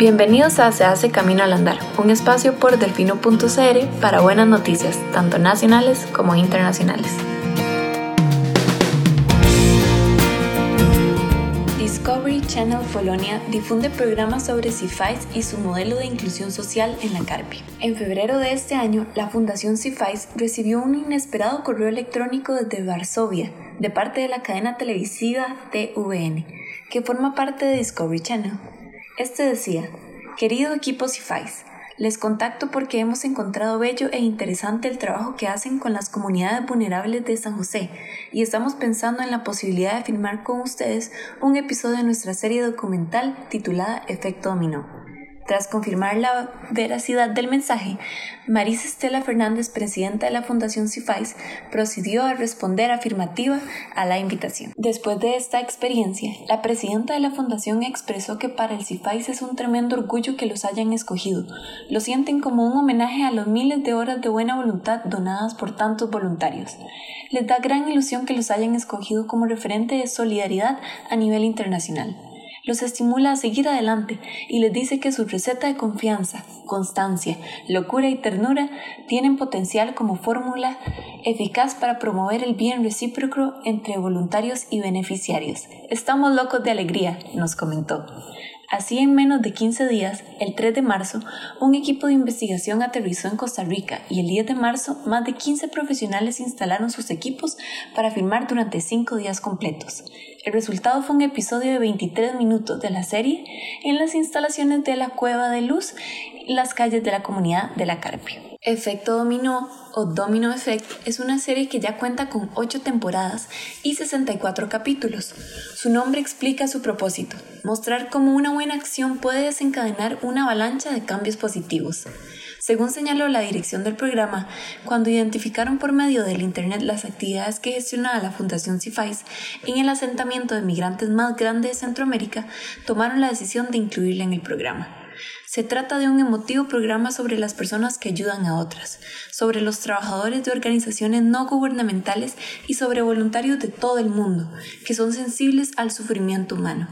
Bienvenidos a Se hace Camino al Andar, un espacio por delfino.cr para buenas noticias, tanto nacionales como internacionales. Discovery Channel Polonia difunde programas sobre CIFICE y su modelo de inclusión social en la Carpi. En febrero de este año, la Fundación CIFICE recibió un inesperado correo electrónico desde Varsovia, de parte de la cadena televisiva TVN, que forma parte de Discovery Channel. Este decía, querido equipo CIFICE, les contacto porque hemos encontrado bello e interesante el trabajo que hacen con las comunidades vulnerables de San José y estamos pensando en la posibilidad de filmar con ustedes un episodio de nuestra serie documental titulada Efecto Dominó. Tras confirmar la veracidad del mensaje, Marisa Estela Fernández, presidenta de la Fundación CIFAIS, procedió a responder afirmativa a la invitación. Después de esta experiencia, la presidenta de la Fundación expresó que para el CIFAIS es un tremendo orgullo que los hayan escogido. Lo sienten como un homenaje a los miles de horas de buena voluntad donadas por tantos voluntarios. Les da gran ilusión que los hayan escogido como referente de solidaridad a nivel internacional los estimula a seguir adelante y les dice que su receta de confianza, constancia, locura y ternura tienen potencial como fórmula eficaz para promover el bien recíproco entre voluntarios y beneficiarios. Estamos locos de alegría, nos comentó. Así, en menos de 15 días, el 3 de marzo, un equipo de investigación aterrizó en Costa Rica y el 10 de marzo, más de 15 profesionales instalaron sus equipos para filmar durante 5 días completos. El resultado fue un episodio de 23 minutos de la serie en las instalaciones de la Cueva de Luz, las calles de la comunidad de La Carpio. Efecto Dominó o Domino Effect es una serie que ya cuenta con 8 temporadas y 64 capítulos. Su nombre explica su propósito, mostrar cómo una buena acción puede desencadenar una avalancha de cambios positivos. Según señaló la dirección del programa, cuando identificaron por medio del Internet las actividades que gestionaba la Fundación CIFAIS en el asentamiento de migrantes más grande de Centroamérica, tomaron la decisión de incluirla en el programa. Se trata de un emotivo programa sobre las personas que ayudan a otras, sobre los trabajadores de organizaciones no gubernamentales y sobre voluntarios de todo el mundo, que son sensibles al sufrimiento humano.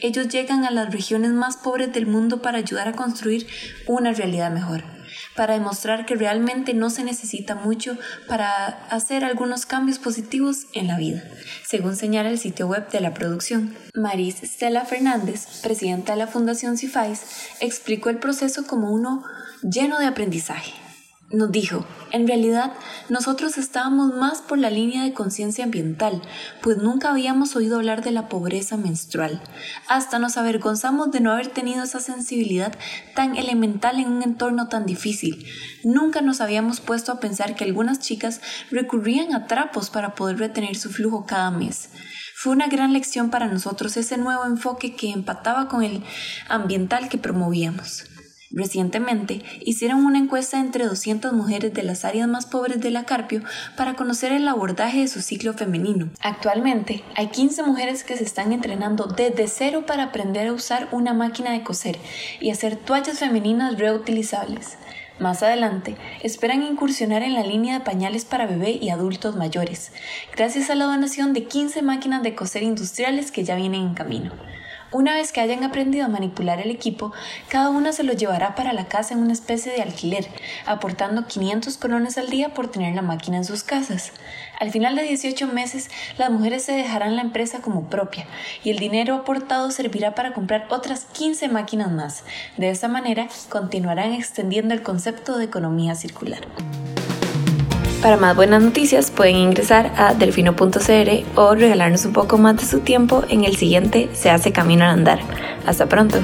Ellos llegan a las regiones más pobres del mundo para ayudar a construir una realidad mejor para demostrar que realmente no se necesita mucho para hacer algunos cambios positivos en la vida, según señala el sitio web de la producción. Maris Stella Fernández, presidenta de la Fundación CIFAIS, explicó el proceso como uno lleno de aprendizaje nos dijo, en realidad nosotros estábamos más por la línea de conciencia ambiental, pues nunca habíamos oído hablar de la pobreza menstrual. Hasta nos avergonzamos de no haber tenido esa sensibilidad tan elemental en un entorno tan difícil. Nunca nos habíamos puesto a pensar que algunas chicas recurrían a trapos para poder retener su flujo cada mes. Fue una gran lección para nosotros ese nuevo enfoque que empataba con el ambiental que promovíamos. Recientemente hicieron una encuesta entre 200 mujeres de las áreas más pobres de la Carpio para conocer el abordaje de su ciclo femenino. Actualmente hay 15 mujeres que se están entrenando desde cero para aprender a usar una máquina de coser y hacer toallas femeninas reutilizables. Más adelante, esperan incursionar en la línea de pañales para bebé y adultos mayores, gracias a la donación de 15 máquinas de coser industriales que ya vienen en camino. Una vez que hayan aprendido a manipular el equipo, cada una se lo llevará para la casa en una especie de alquiler, aportando 500 colones al día por tener la máquina en sus casas. Al final de 18 meses, las mujeres se dejarán la empresa como propia y el dinero aportado servirá para comprar otras 15 máquinas más. De esta manera, continuarán extendiendo el concepto de economía circular. Para más buenas noticias pueden ingresar a delfino.cr o regalarnos un poco más de su tiempo en el siguiente Se hace camino al andar. Hasta pronto.